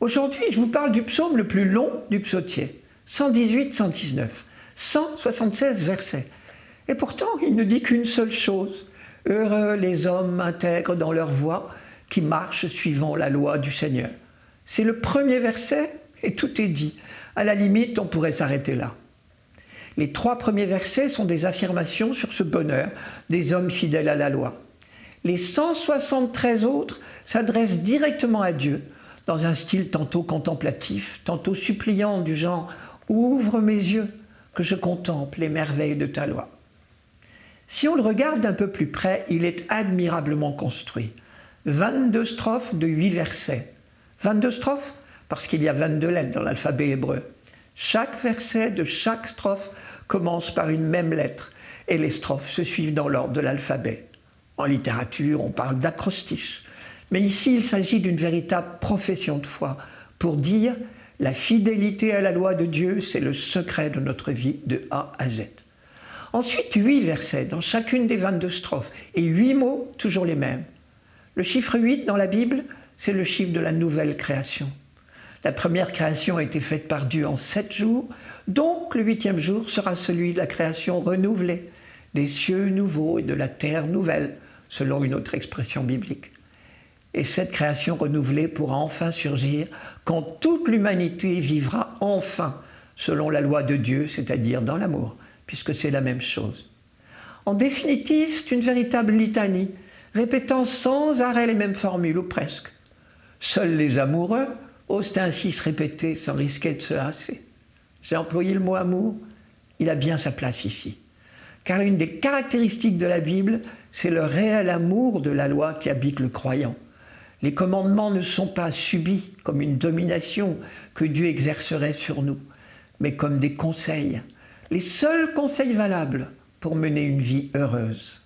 Aujourd'hui, je vous parle du psaume le plus long du psautier, 118-119, 176 versets. Et pourtant, il ne dit qu'une seule chose. Heureux les hommes intègres dans leur voie qui marchent suivant la loi du Seigneur. C'est le premier verset et tout est dit. À la limite, on pourrait s'arrêter là. Les trois premiers versets sont des affirmations sur ce bonheur des hommes fidèles à la loi. Les 173 autres s'adressent directement à Dieu dans un style tantôt contemplatif, tantôt suppliant du genre Ouvre mes yeux que je contemple les merveilles de ta loi. Si on le regarde d'un peu plus près, il est admirablement construit. 22 strophes de 8 versets. 22 strophes parce qu'il y a 22 lettres dans l'alphabet hébreu. Chaque verset de chaque strophe commence par une même lettre et les strophes se suivent dans l'ordre de l'alphabet. En littérature, on parle d'acrostiche. Mais ici, il s'agit d'une véritable profession de foi pour dire la fidélité à la loi de Dieu, c'est le secret de notre vie de A à Z. Ensuite, huit versets dans chacune des 22 strophes et huit mots, toujours les mêmes. Le chiffre 8 dans la Bible, c'est le chiffre de la nouvelle création. La première création a été faite par Dieu en sept jours, donc le huitième jour sera celui de la création renouvelée, des cieux nouveaux et de la terre nouvelle, selon une autre expression biblique. Et cette création renouvelée pourra enfin surgir quand toute l'humanité vivra enfin selon la loi de Dieu, c'est-à-dire dans l'amour, puisque c'est la même chose. En définitive, c'est une véritable litanie, répétant sans arrêt les mêmes formules, ou presque. Seuls les amoureux osent ainsi se répéter sans risquer de se lasser. J'ai employé le mot amour, il a bien sa place ici. Car une des caractéristiques de la Bible, c'est le réel amour de la loi qui habite le croyant. Les commandements ne sont pas subis comme une domination que Dieu exercerait sur nous, mais comme des conseils, les seuls conseils valables pour mener une vie heureuse.